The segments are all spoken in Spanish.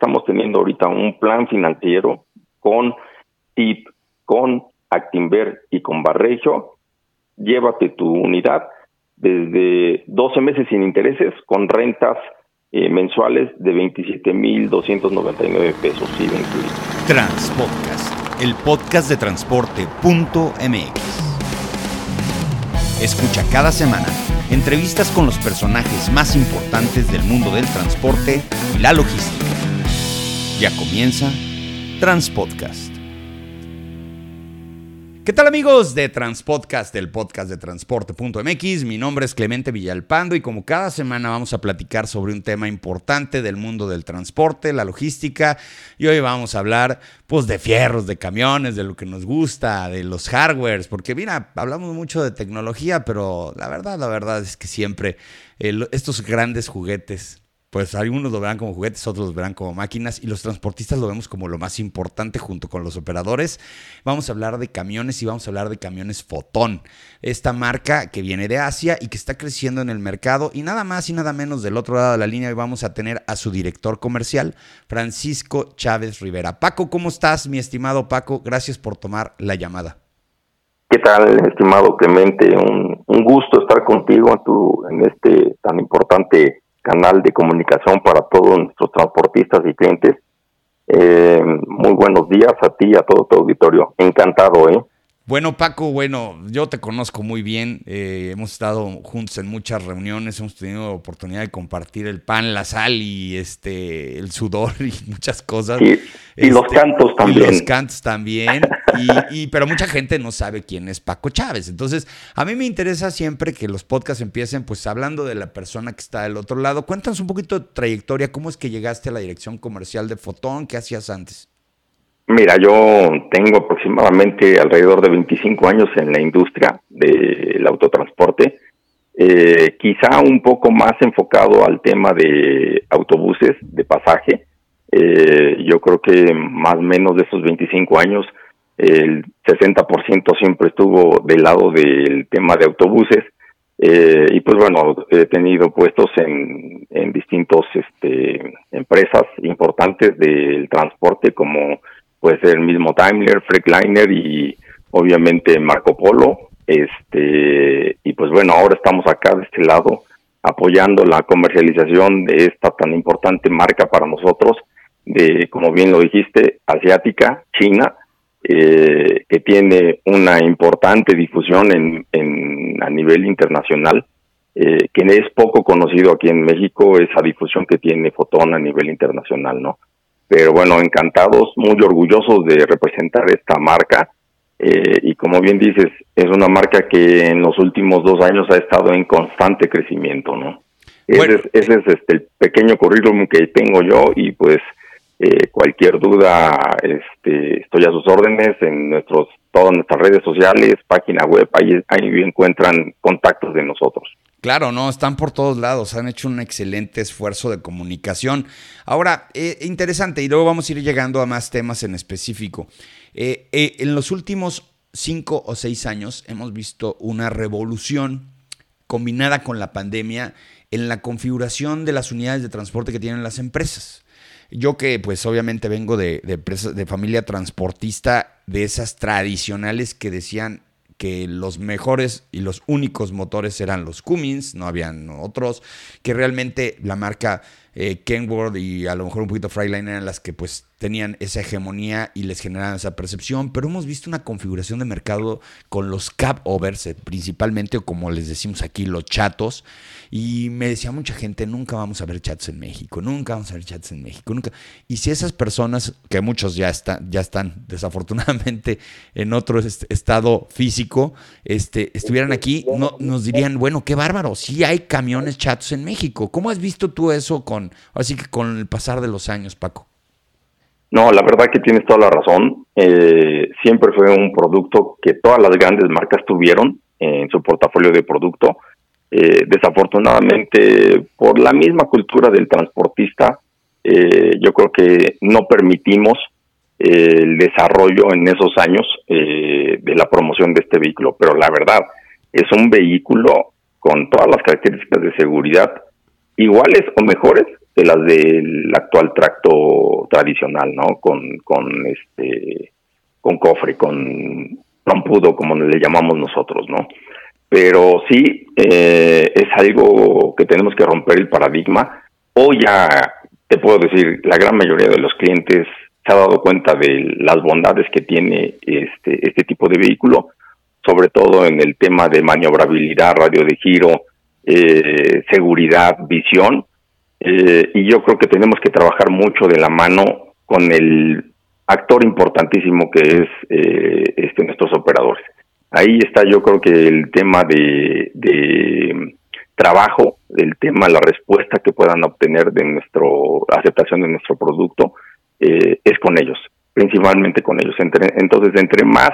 estamos teniendo ahorita un plan financiero con TIP, con Actinver y con Barrejo. Llévate tu unidad desde 12 meses sin intereses con rentas eh, mensuales de 27.299 pesos. Sí, Transpodcast, el podcast de transporte.mx. Escucha cada semana entrevistas con los personajes más importantes del mundo del transporte y la logística. Ya comienza Transpodcast. ¿Qué tal amigos de Transpodcast, el podcast de transporte.mx? Mi nombre es Clemente Villalpando y como cada semana vamos a platicar sobre un tema importante del mundo del transporte, la logística y hoy vamos a hablar pues de fierros, de camiones, de lo que nos gusta, de los hardwares, porque mira, hablamos mucho de tecnología, pero la verdad, la verdad es que siempre estos grandes juguetes pues algunos lo verán como juguetes, otros lo verán como máquinas y los transportistas lo vemos como lo más importante junto con los operadores. Vamos a hablar de camiones y vamos a hablar de camiones Fotón, esta marca que viene de Asia y que está creciendo en el mercado y nada más y nada menos del otro lado de la línea vamos a tener a su director comercial, Francisco Chávez Rivera. Paco, ¿cómo estás, mi estimado Paco? Gracias por tomar la llamada. ¿Qué tal, estimado Clemente? Un, gusto estar contigo en, en este tan importante canal de comunicación para todos nuestros transportistas y clientes. Eh, muy buenos días a ti y a todo tu auditorio. Encantado, ¿eh? Bueno, Paco, bueno, yo te conozco muy bien. Eh, hemos estado juntos en muchas reuniones, hemos tenido oportunidad de compartir el pan, la sal y este el sudor y muchas cosas. y los este, cantos también. Y los cantos también. Y, pero mucha gente no sabe quién es Paco Chávez. Entonces, a mí me interesa siempre que los podcasts empiecen, pues hablando de la persona que está del otro lado. Cuéntanos un poquito de trayectoria, cómo es que llegaste a la dirección comercial de Fotón, qué hacías antes. Mira, yo tengo aproximadamente alrededor de 25 años en la industria del autotransporte, eh, quizá un poco más enfocado al tema de autobuses de pasaje. Eh, yo creo que más o menos de esos 25 años, el 60% siempre estuvo del lado del tema de autobuses. Eh, y pues bueno, he tenido puestos en, en distintos este, empresas importantes del transporte como puede ser el mismo Daimler, Freightliner y obviamente Marco Polo. Este, y pues bueno, ahora estamos acá de este lado apoyando la comercialización de esta tan importante marca para nosotros, de, como bien lo dijiste, asiática, China, eh, que tiene una importante difusión en, en a nivel internacional, eh, que es poco conocido aquí en México, esa difusión que tiene Fotón a nivel internacional, ¿no? pero bueno, encantados, muy orgullosos de representar esta marca. Eh, y como bien dices, es una marca que en los últimos dos años ha estado en constante crecimiento, ¿no? ese, es, ese es este, el pequeño currículum que tengo yo y pues eh, cualquier duda, este, estoy a sus órdenes en nuestros, todas nuestras redes sociales, página web, ahí, encuentran contactos de nosotros. Claro, no, están por todos lados, han hecho un excelente esfuerzo de comunicación. Ahora, eh, interesante, y luego vamos a ir llegando a más temas en específico. Eh, eh, en los últimos cinco o seis años hemos visto una revolución combinada con la pandemia en la configuración de las unidades de transporte que tienen las empresas. Yo que pues obviamente vengo de, de, de familia transportista, de esas tradicionales que decían que los mejores y los únicos motores eran los Cummins, no habían otros, que realmente la marca eh, y a lo mejor un poquito Freightliner eran las que pues tenían esa hegemonía y les generaban esa percepción, pero hemos visto una configuración de mercado con los cap overs, eh, principalmente, o como les decimos aquí, los chatos. Y me decía mucha gente, nunca vamos a ver chats en México, nunca vamos a ver chats en México, nunca. Y si esas personas, que muchos ya, están ya están desafortunadamente en otro estado físico, este, estuvieran aquí, no, nos dirían, bueno, qué bárbaro, sí hay camiones chatos en México. ¿Cómo has visto tú eso así que con el pasar de los años, Paco? No, la verdad que tienes toda la razón. Eh, siempre fue un producto que todas las grandes marcas tuvieron en su portafolio de producto. Eh, desafortunadamente, por la misma cultura del transportista, eh, yo creo que no permitimos el desarrollo en esos años de la promoción de este vehículo. Pero la verdad, es un vehículo con todas las características de seguridad iguales o mejores de las del actual tracto tradicional, ¿no? Con, con este, con cofre, con trompudo, como le llamamos nosotros, ¿no? Pero sí, eh, es algo que tenemos que romper el paradigma. Hoy ya te puedo decir, la gran mayoría de los clientes se ha dado cuenta de las bondades que tiene este, este tipo de vehículo, sobre todo en el tema de maniobrabilidad, radio de giro, eh, seguridad, visión. Eh, y yo creo que tenemos que trabajar mucho de la mano con el actor importantísimo que es eh, este, nuestros operadores. Ahí está yo creo que el tema de, de trabajo, el tema, la respuesta que puedan obtener de nuestro aceptación de nuestro producto, eh, es con ellos, principalmente con ellos. entonces, entre más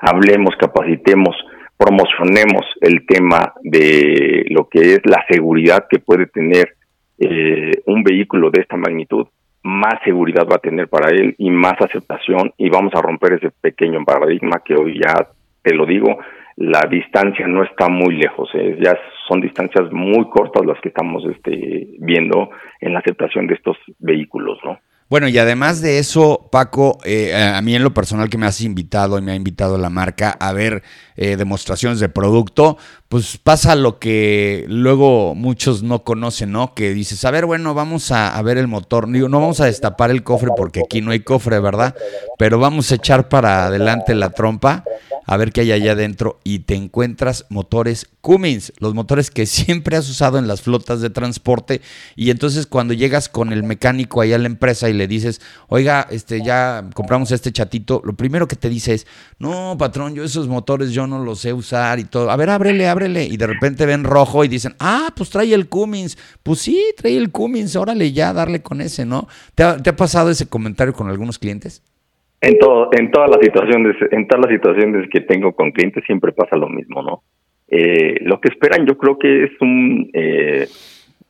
hablemos, capacitemos, promocionemos el tema de lo que es la seguridad que puede tener eh, un vehículo de esta magnitud, más seguridad va a tener para él y más aceptación y vamos a romper ese pequeño paradigma que hoy ya te lo digo, la distancia no está muy lejos, eh, ya son distancias muy cortas las que estamos este, viendo en la aceptación de estos vehículos, ¿no? Bueno, y además de eso, Paco, eh, a mí en lo personal que me has invitado y me ha invitado la marca a ver eh, demostraciones de producto, pues pasa lo que luego muchos no conocen, ¿no? Que dices, a ver, bueno, vamos a, ver el motor. No vamos a destapar el cofre porque aquí no hay cofre, ¿verdad? Pero vamos a echar para adelante la trompa a ver qué hay allá adentro y te encuentras motores Cummins, los motores que siempre has usado en las flotas de transporte. Y entonces cuando llegas con el mecánico ahí a la empresa y le dices, oiga, este ya compramos este chatito, lo primero que te dice es, no, patrón, yo esos motores yo no los sé usar y todo, a ver, ábrele, ábrele y de repente ven rojo y dicen, ah, pues trae el Cummins, pues sí, trae el Cummins, órale ya, darle con ese, ¿no? ¿Te ha, te ha pasado ese comentario con algunos clientes? En, todo, en todas las situaciones, en todas las situaciones que tengo con clientes siempre pasa lo mismo, ¿no? Eh, lo que esperan yo creo que es un, eh,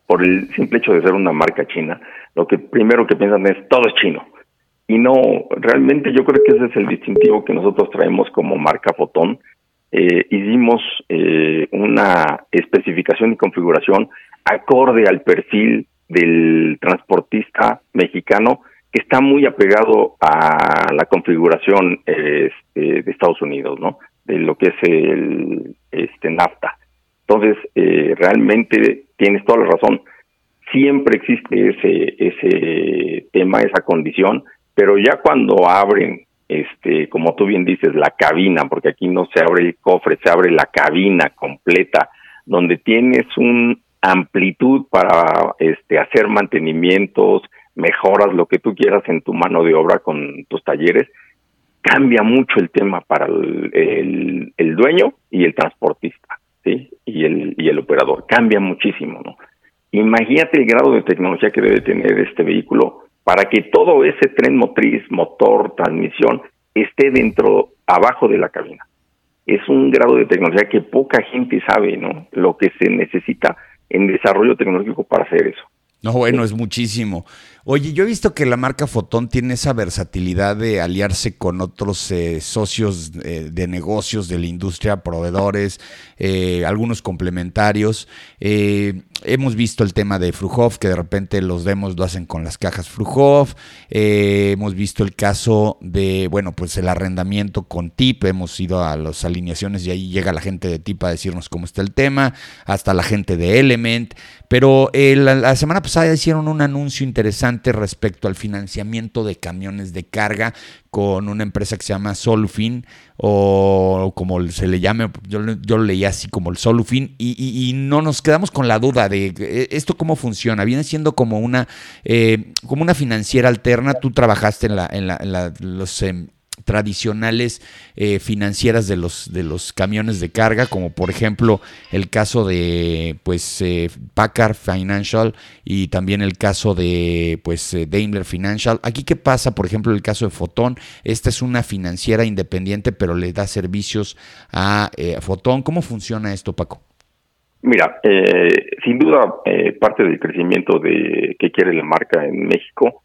por el simple hecho de ser una marca china, lo que primero que piensan es todo es chino. Y no, realmente yo creo que ese es el distintivo que nosotros traemos como marca Fotón. Eh, hicimos eh, una especificación y configuración acorde al perfil del transportista mexicano que está muy apegado a la configuración este, de Estados Unidos, ¿no? De lo que es el este NAFTA. Entonces, eh, realmente tienes toda la razón. Siempre existe ese ese tema, esa condición, pero ya cuando abren, este, como tú bien dices, la cabina, porque aquí no se abre el cofre, se abre la cabina completa, donde tienes un amplitud para este hacer mantenimientos, mejoras lo que tú quieras en tu mano de obra con tus talleres, cambia mucho el tema para el, el, dueño y el transportista, ¿sí? Y el, y el operador, cambia muchísimo, ¿no? Imagínate el grado de tecnología que debe tener este vehículo para que todo ese tren motriz, motor, transmisión, esté dentro, abajo de la cabina. Es un grado de tecnología que poca gente sabe, ¿no? Lo que se necesita en desarrollo tecnológico para hacer eso. No, bueno, es muchísimo. Oye, yo he visto que la marca Fotón tiene esa versatilidad de aliarse con otros eh, socios eh, de negocios de la industria, proveedores, eh, algunos complementarios. Hemos visto el tema de Frujov, que de repente los demos lo hacen con las cajas Frujov. hemos visto el caso de, bueno, pues el arrendamiento con TIP. Hemos ido a las alineaciones y ahí llega la gente de TIP a decirnos cómo está el tema, hasta la gente de Element. Pero la semana pasada hicieron un anuncio interesante respecto al financiamiento de camiones de carga con una empresa que se llama Solufin o como se le llame, yo, yo lo leía así como el Solufin y, no nos quedamos con la duda de eh, esto cómo funciona. Viene siendo como una, eh, como una financiera alterna. Tú trabajaste en, la, en, la, en la, los... Em, tradicionales eh, financieras de los, de los camiones de carga, como por ejemplo el caso de pues eh, Packard Financial y también el caso de pues eh, Daimler Financial. Aquí qué pasa, por ejemplo, el caso de Fotón, esta es una financiera independiente, pero le da servicios a Fotón. ¿Cómo funciona esto, Paco? Mira, sin duda parte del crecimiento de que quiere la marca en México,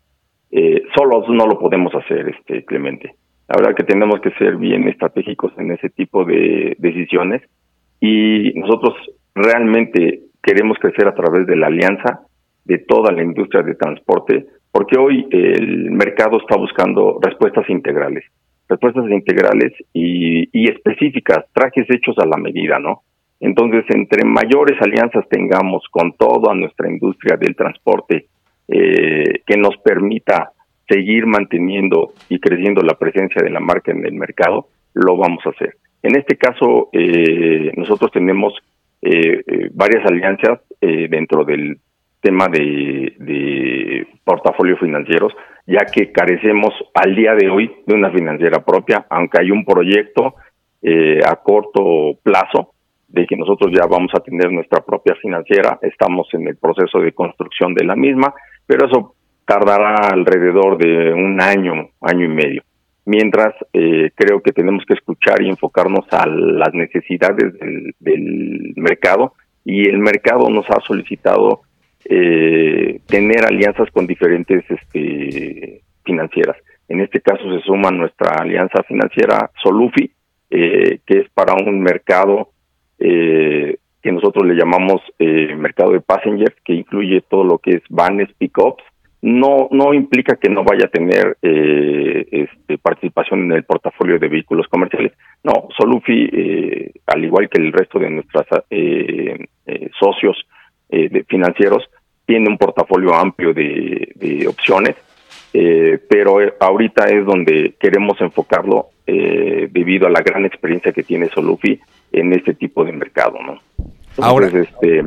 solos no lo podemos hacer, este Clemente la verdad que tenemos que ser bien estratégicos en ese tipo de decisiones y nosotros realmente queremos crecer a través de la alianza de toda la industria de transporte porque hoy el mercado está buscando respuestas integrales, respuestas integrales y, y específicas, trajes hechos a la medida, ¿no? Entonces, entre mayores alianzas tengamos con toda nuestra industria del transporte eh, que nos permita seguir manteniendo y creciendo la presencia de la marca en el mercado, lo vamos a hacer. En este caso, eh, nosotros tenemos eh, eh varias alianzas eh, dentro del tema de, de portafolio financieros, ya que carecemos al día de hoy de una financiera propia, aunque hay un proyecto eh, a corto plazo de que nosotros ya vamos a tener nuestra propia financiera, estamos en el proceso de construcción de la misma, pero eso tardará alrededor de un año, año y medio. Mientras eh, creo que tenemos que escuchar y enfocarnos a las necesidades del, mercado y el mercado nos ha solicitado eh, tener alianzas con diferentes este, financieras. En este caso se suma nuestra alianza financiera Solufi, eh, que es para un mercado eh, que nosotros le llamamos eh, mercado de passengers, que incluye todo lo que es vanes, pickups. No, no implica que no vaya a tener eh, este, participación en el portafolio de vehículos comerciales. No, Solufi, eh, al igual que el resto de nuestros eh, eh, socios de financieros, tiene un portafolio amplio de, de opciones, pero ahorita es donde queremos enfocarlo debido a la gran experiencia que tiene Solufi en este tipo de mercado, ¿no? Ahora, este,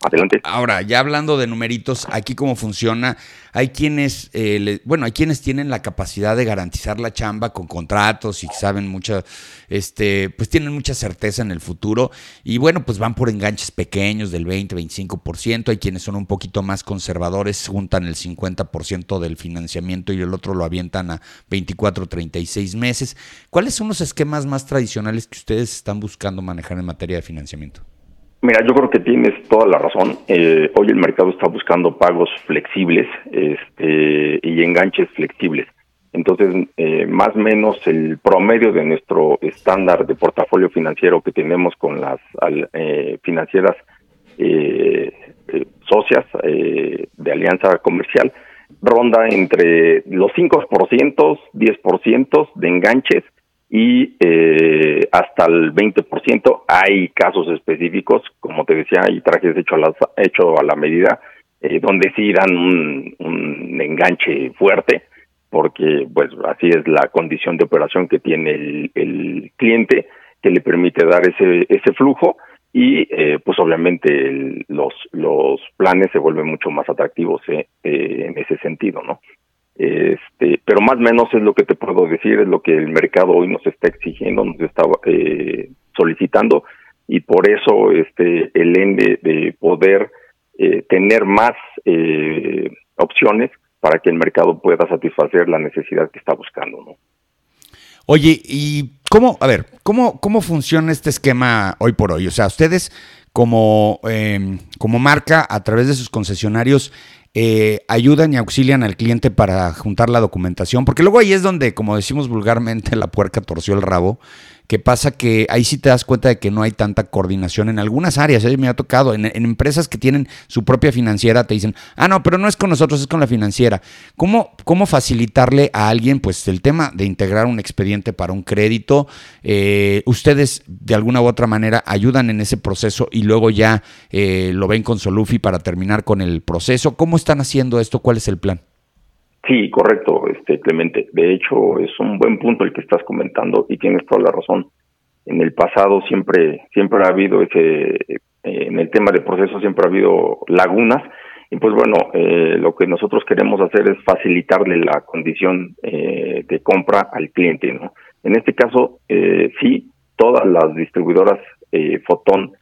adelante. Ahora, ya hablando de numeritos, aquí cómo funciona, hay quienes, eh, bueno, hay quienes tienen la capacidad de garantizar la chamba con contratos y saben mucha, este, pues tienen mucha certeza en el futuro y bueno, pues van por enganches pequeños del 20, 25%, hay quienes son un poquito más conservadores, juntan el 50% del financiamiento y el otro lo avientan a 24, 36 meses. ¿Cuáles son los esquemas más tradicionales que ustedes están buscando manejar en materia de financiamiento? Mira, yo creo que tienes toda la razón. Eh, hoy el mercado está buscando pagos flexibles este, y enganches flexibles. Entonces, eh, más o menos el promedio de nuestro estándar de portafolio financiero que tenemos con las eh, financieras eh, eh socias de alianza comercial ronda entre los 5%, 10% de enganches y eh, hasta el 20%. Hay casos específicos, como te decía, hay trajes hechos a la, hecho a la medida, eh, donde sí dan un, enganche fuerte, porque pues así es la condición de operación que tiene el, el cliente, que le permite dar ese, ese flujo y eh, pues obviamente los, los planes se vuelven mucho más atractivos eh, eh, en ese sentido, ¿no? Este, pero más o menos es lo que te puedo decir, es lo que el mercado hoy nos está exigiendo, nos está eh, solicitando y por eso este el ende de poder eh, tener más eh, opciones para que el mercado pueda satisfacer la necesidad que está buscando, ¿no? Oye, ¿y cómo, a ver, cómo, cómo funciona este esquema hoy por hoy? O sea, ustedes como, em, como marca, a través de sus concesionarios, eh, ayudan y auxilian al cliente para juntar la documentación, porque luego ahí es donde, como decimos vulgarmente, la puerca torció el rabo que pasa que ahí sí te das cuenta de que no hay tanta coordinación en algunas áreas. ¿eh? Me ha tocado en, empresas que tienen su propia financiera, te dicen, ah, no, pero no es con nosotros, es con la financiera. ¿Cómo, cómo facilitarle a alguien, pues, el tema de integrar un expediente para un crédito? Eh, ustedes, de alguna u otra manera, ayudan en ese proceso y luego ya eh, lo ven con Solufi para terminar con el proceso. ¿Cómo están haciendo esto? ¿Cuál es el plan? Sí, correcto, este Clemente. De hecho, es un buen punto el que estás comentando y tienes toda la razón. En el pasado siempre siempre ha habido ese eh, en el tema de proceso siempre ha habido lagunas y pues bueno, eh, lo que nosotros queremos hacer es facilitarle la condición eh, de compra al cliente, ¿no? En este caso, eh, sí, todas las distribuidoras eh, Fotón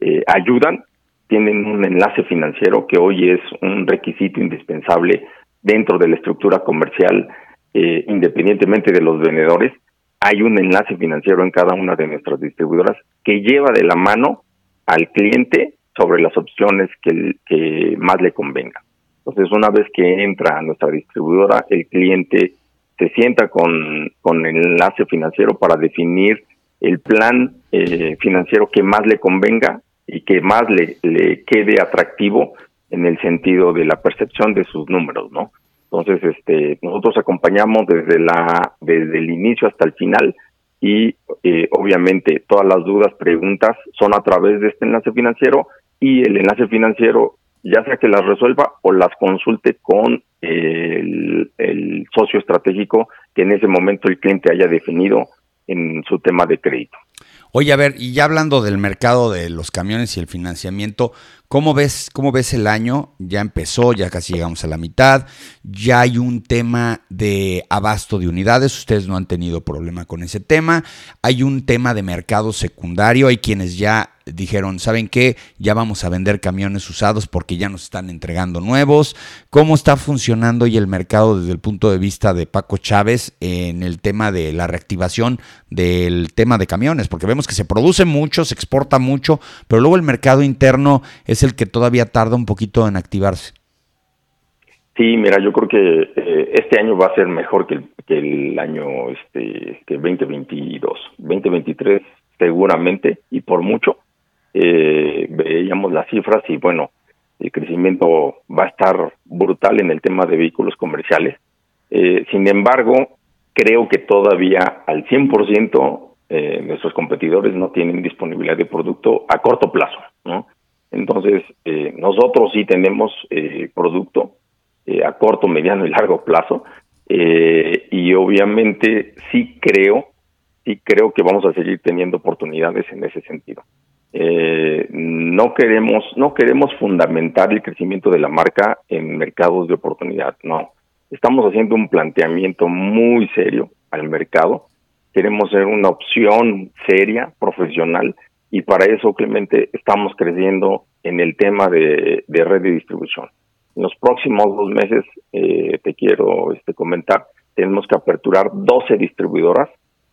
eh, ayudan, tienen un enlace financiero que hoy es un requisito indispensable dentro de la estructura comercial, eh, independientemente de los vendedores, hay un enlace financiero en cada una de nuestras distribuidoras que lleva de la mano al cliente sobre las opciones que, más le convenga. Entonces, una vez que entra a nuestra distribuidora, el cliente se sienta con, con el enlace financiero para definir el plan eh, financiero que más le convenga y que más le quede atractivo en el sentido de la percepción de sus números, ¿no? Entonces, este, nosotros acompañamos desde la, desde el inicio hasta el final y eh, obviamente todas las dudas, preguntas son a través de este enlace financiero y el enlace financiero ya sea que las resuelva o las consulte con el, el socio estratégico que en ese momento el cliente haya definido en su tema de crédito. Oye, a ver, y ya hablando del mercado de los camiones y el financiamiento, ¿cómo ves, cómo ves el año? Ya empezó, ya casi llegamos a la mitad, ya hay un tema de abasto de unidades, ustedes no han tenido problema con ese tema, hay un tema de mercado secundario, hay quienes ya dijeron, ¿saben qué? Ya vamos a vender camiones usados porque ya nos están entregando nuevos. ¿Cómo está funcionando hoy el mercado desde el punto de vista de Paco Chávez en el tema de la reactivación del tema de camiones? Porque vemos que se produce mucho, se exporta mucho, pero luego el mercado interno es el que todavía tarda un poquito en activarse. Sí, mira, yo creo que eh, este año va a ser mejor que el, año este que 2022. 2023 seguramente y por mucho eh, veíamos las cifras y bueno, el crecimiento va a estar brutal en el tema de vehículos comerciales. Eh, sin embargo, creo que todavía al 100% eh, nuestros competidores no tienen disponibilidad de producto a corto plazo, ¿no? Entonces, eh, nosotros sí tenemos eh, producto eh, a corto, mediano y largo plazo, eh, y obviamente sí creo, sí creo que vamos a seguir teniendo oportunidades en ese sentido. Eh, no queremos no queremos fundamentar el crecimiento de la marca en mercados de oportunidad no estamos haciendo un planteamiento muy serio al mercado queremos ser una opción seria profesional y para eso Clemente estamos creciendo en el tema de, red de distribución. En los próximos dos meses eh, te quiero este comentar tenemos que aperturar 12 distribuidoras.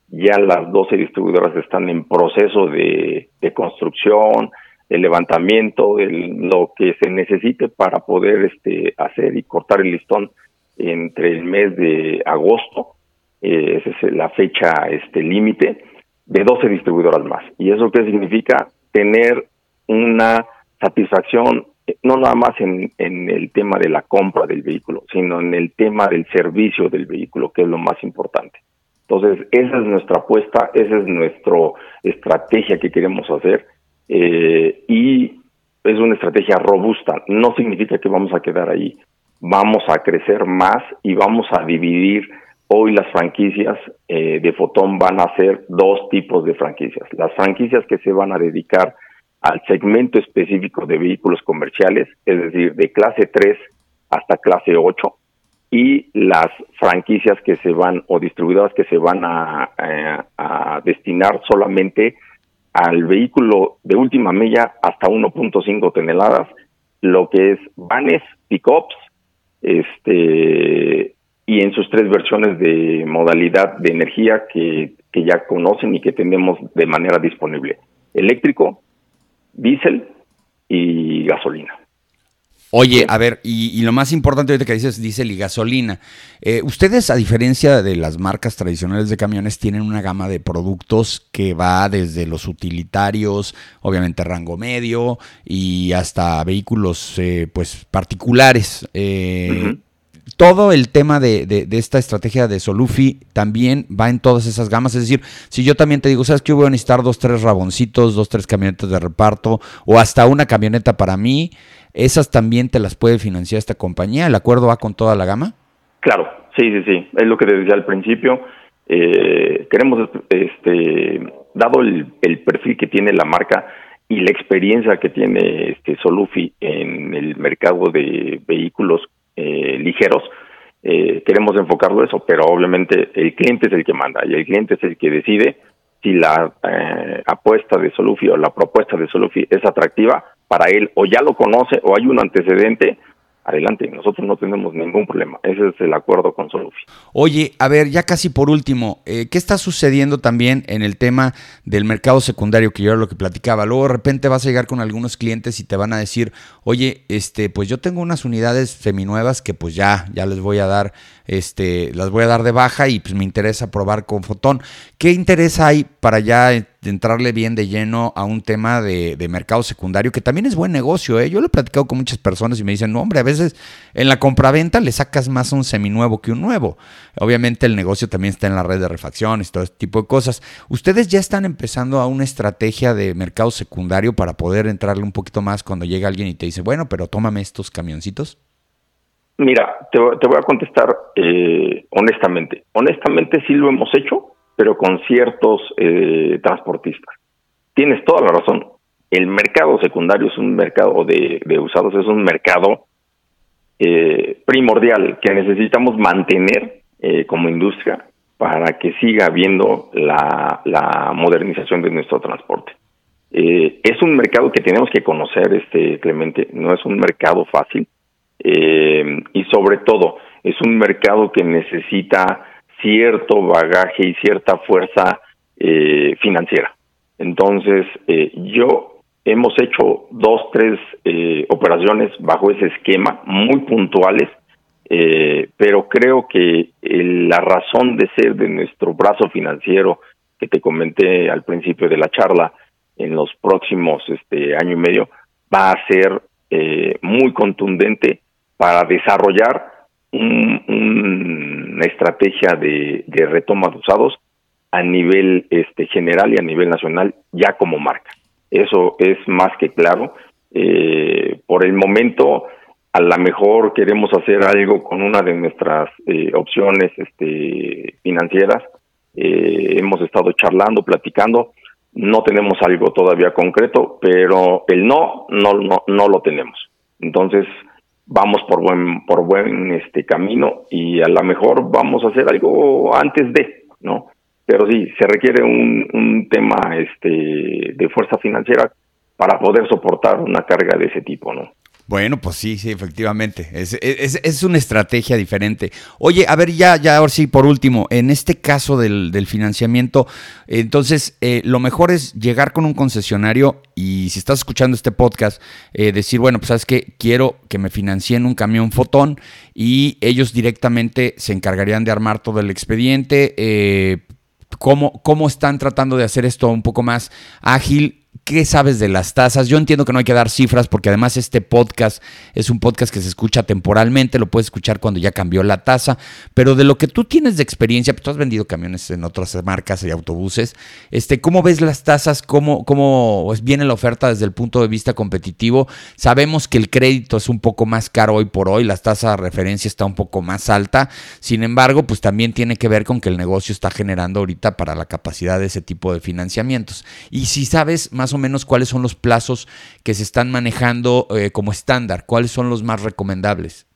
Ya las 12 distribuidoras están en proceso de, construcción, de levantamiento, de lo que se necesite para poder este, hacer y cortar el listón entre el mes de agosto, eh, esa es la fecha este límite, de 12 distribuidoras más. ¿Y eso qué significa? Tener una satisfacción no nada más en, en el tema de la compra del vehículo, sino en el tema del servicio del vehículo, que es lo más importante. Entonces, esa es nuestra apuesta, esa es nuestra estrategia que queremos hacer eh, y es una estrategia robusta. No significa que vamos a quedar ahí. Vamos a crecer más y vamos a dividir. Hoy las franquicias eh, de Fotón van a ser dos tipos de franquicias. Las franquicias que se van a dedicar al segmento específico de vehículos comerciales, es decir, de clase 3 hasta clase 8, y las franquicias que se van o distribuidoras que se van a, a, destinar solamente al vehículo de última milla hasta 1.5 toneladas, lo que es vanes, pickups, este y en sus tres versiones de modalidad de energía que, que ya conocen y que tenemos de manera disponible: eléctrico, diésel y gasolina. Oye, a ver, y, lo más importante ahorita que dices, diésel y gasolina. Eh, ustedes, a diferencia de las marcas tradicionales de camiones, tienen una gama de productos que va desde los utilitarios, obviamente rango medio, y hasta vehículos eh, pues particulares. Eh, todo el tema de, de, esta estrategia de Solufi también va en todas esas gamas. Es decir, si yo también te digo, ¿sabes que voy a necesitar dos, tres raboncitos, dos, tres camionetas de reparto o hasta una camioneta para mí? ¿Esas también te las puede financiar esta compañía? ¿El acuerdo va con toda la gama? Claro, sí, sí, sí. Es lo que te decía al principio. Eh, queremos, este, dado el, el, perfil que tiene la marca y la experiencia que tiene este Solufi en el mercado de vehículos eh, ligeros, eh, queremos enfocarlo eso, pero obviamente el cliente es el que manda y el cliente es el que decide si la eh, apuesta de Solufi o la propuesta de Solufi es atractiva para él o ya lo conoce o hay un antecedente, adelante, nosotros no tenemos ningún problema. Ese es el acuerdo con Solufi. Oye, a ver, ya casi por último, eh, ¿qué está sucediendo también en el tema del mercado secundario que yo era lo que platicaba? Luego de repente vas a llegar con algunos clientes y te van a decir, oye, este, pues yo tengo unas unidades seminuevas que pues ya, ya les voy a dar este, las voy a dar de baja y pues me interesa probar con Fotón. ¿Qué interés hay para ya entrarle bien de lleno a un tema de, mercado secundario, que también es buen negocio? ¿eh? Yo lo he platicado con muchas personas y me dicen, no, hombre, a veces en la compraventa le sacas más un seminuevo que un nuevo. Obviamente el negocio también está en la red de refacciones, todo este tipo de cosas. ¿Ustedes ya están empezando a una estrategia de mercado secundario para poder entrarle un poquito más cuando llega alguien y te dice, bueno, pero tómame estos camioncitos? Mira, te, voy a contestar eh, honestamente. Honestamente sí lo hemos hecho, pero con ciertos eh, transportistas. Tienes toda la razón. El mercado secundario es un mercado de, usados, es un mercado eh, primordial que necesitamos mantener como industria para que siga habiendo la, la modernización de nuestro transporte. es un mercado que tenemos que conocer, este Clemente, no es un mercado fácil eh, y sobre todo es un mercado que necesita cierto bagaje y cierta fuerza eh, financiera. Entonces, eh, yo hemos hecho dos, tres eh, operaciones bajo ese esquema, muy puntuales, eh, pero creo que la razón de ser de nuestro brazo financiero que te comenté al principio de la charla en los próximos este año y medio va a ser muy contundente para desarrollar una estrategia de, retoma de usados a nivel este, general y a nivel nacional ya como marca. Eso es más que claro. Eh, por el momento, a lo mejor queremos hacer algo con una de nuestras eh, opciones este, financieras. Eh, hemos estado charlando, platicando. No tenemos algo todavía concreto, pero el no, no, no, no lo tenemos. Entonces, vamos por buen por buen este camino y a lo mejor vamos a hacer algo antes de, ¿no? Pero sí, se requiere un, un tema este de fuerza financiera para poder soportar una carga de ese tipo, ¿no? Bueno, pues sí, sí, efectivamente. Es, es, una estrategia diferente. Oye, a ver, ya, ya, ahora sí, por último, en este caso del, financiamiento, entonces, eh, lo mejor es llegar con un concesionario y si estás escuchando este podcast, eh, decir, bueno, pues sabes que quiero que me financien un camión fotón y ellos directamente se encargarían de armar todo el expediente. Eh, ¿Cómo, ¿Cómo, están tratando de hacer esto un poco más ágil ¿Qué sabes de las tasas? Yo entiendo que no hay que dar cifras porque además este podcast es un podcast que se escucha temporalmente, lo puedes escuchar cuando ya cambió la tasa, pero de lo que tú tienes de experiencia, pues tú has vendido camiones en otras marcas y autobuses, este, ¿cómo ves las tasas? ¿Cómo, cómo viene la oferta desde el punto de vista competitivo? Sabemos que el crédito es un poco más caro hoy por hoy, la tasa de referencia está un poco más alta, sin embargo, pues también tiene que ver con que el negocio está generando ahorita para la capacidad de ese tipo de financiamientos. Y si sabes más o menos cuáles son los plazos que se están manejando eh, como estándar? ¿Cuáles son los más recomendables?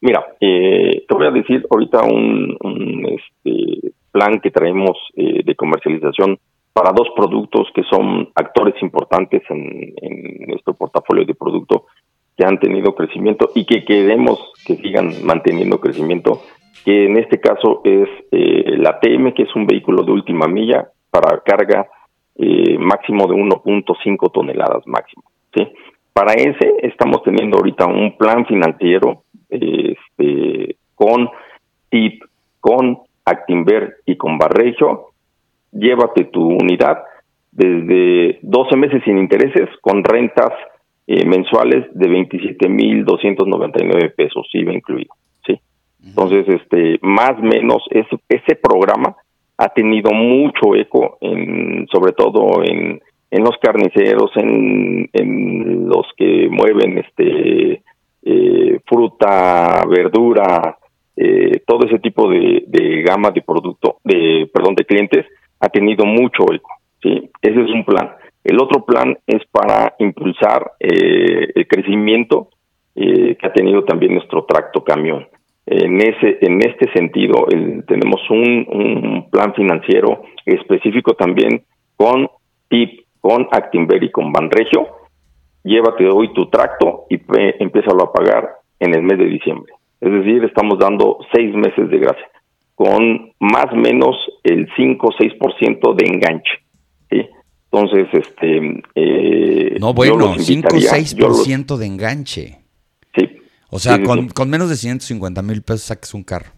Mira, eh, te voy a decir ahorita un, este, plan que traemos eh, de comercialización para dos productos que son actores importantes en, nuestro portafolio de producto que han tenido crecimiento y que queremos que sigan manteniendo crecimiento, que en este caso es la TM, que es un vehículo de última milla para carga eh, máximo de 1.5 toneladas máximo. ¿sí? Para ese estamos teniendo ahorita un plan financiero este, con TIP, con Actinver y con Barrejo. Llévate tu unidad desde 12 meses sin intereses con rentas eh, mensuales de 27.299 pesos, IVA incluido. ¿sí? Entonces, este, más o menos ese, ese programa ha tenido mucho eco, en, sobre todo en, los carniceros, en, en los que mueven este eh, fruta, verdura, eh, todo ese tipo de, de, gama de producto, de perdón, de clientes, ha tenido mucho eco. Sí, ese es un plan. El otro plan es para impulsar eh, el crecimiento que ha tenido también nuestro tracto camión. En, ese, en este sentido, tenemos un, plan financiero específico también con TIP, con Actinver y con Banregio. Llévate hoy tu tracto y empiézalo a pagar en el mes de diciembre. Es decir, estamos dando seis meses de gracia, con más o menos el 5 o 6% de enganche. Entonces, este. Eh, no, bueno, 5 o 6% de enganche. Sí, O sea, con, con, menos de 150 mil pesos saques un carro.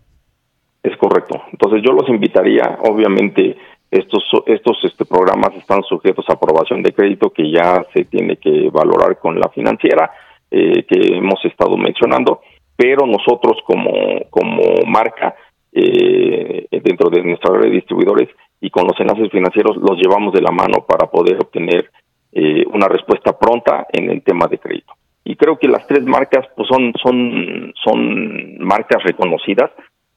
Es correcto. Entonces yo los invitaría, obviamente, estos, estos este, programas están sujetos a aprobación de crédito que ya se tiene que valorar con la financiera eh, que hemos estado mencionando, pero nosotros como, como marca, eh, dentro de nuestra red de distribuidores y con los enlaces financieros, los llevamos de la mano para poder obtener eh, una respuesta pronta en el tema de crédito. Y creo que las tres marcas pues son, son, son marcas reconocidas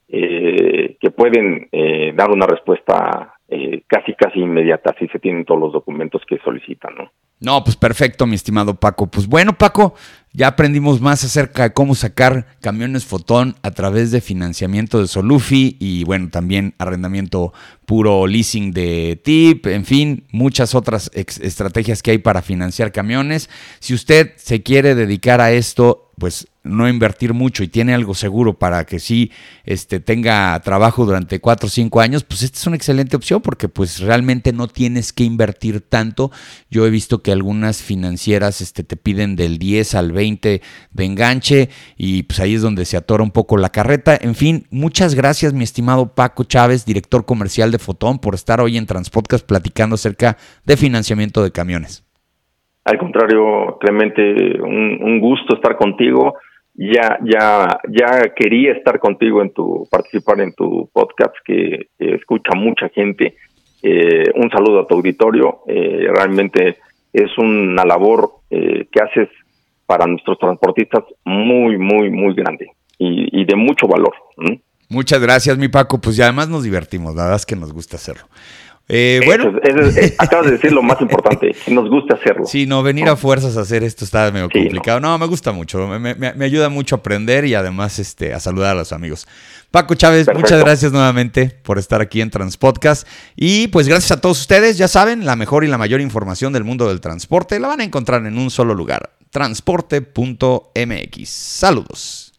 que pueden dar una respuesta eh, casi casi inmediata si se tienen todos los documentos que solicitan, ¿no? No, pues perfecto, mi estimado Paco. Pues bueno, Paco, ya aprendimos más acerca de cómo sacar camiones Fotón a través de financiamiento de Solufi y bueno, también arrendamiento puro leasing de TIP, en fin, muchas otras estrategias que hay para financiar camiones. Si usted se quiere dedicar a esto, pues no invertir mucho y tiene algo seguro para que sí este, tenga trabajo durante cuatro o cinco años, pues esta es una excelente opción porque pues realmente no tienes que invertir tanto. Yo he visto que algunas financieras este, te piden del 10 al 20 de enganche y pues ahí es donde se atora un poco la carreta. En fin, muchas gracias mi estimado Paco Chávez, director comercial de Fotón, por estar hoy en Transpodcast platicando acerca de financiamiento de camiones. Al contrario, Clemente, un gusto estar contigo ya, ya, ya quería estar contigo en tu, participar en tu podcast que, escucha mucha gente. Eh, un saludo a tu auditorio. Eh, realmente es una labor eh, que haces para nuestros transportistas muy, muy, muy grande y, de mucho valor. Muchas gracias, mi Paco. Pues ya además nos divertimos, la verdad es que nos gusta hacerlo. Eh, bueno, acabas de decir lo más importante, nos gusta hacerlo. Sí, no, venir a fuerzas a hacer esto está medio complicado. No. me gusta mucho, me, ayuda mucho a aprender y además este, a saludar a los amigos. Paco Chávez, muchas gracias nuevamente por estar aquí en Transpodcast. Y pues gracias a todos ustedes, ya saben, la mejor y la mayor información del mundo del transporte la van a encontrar en un solo lugar, transporte.mx. Saludos.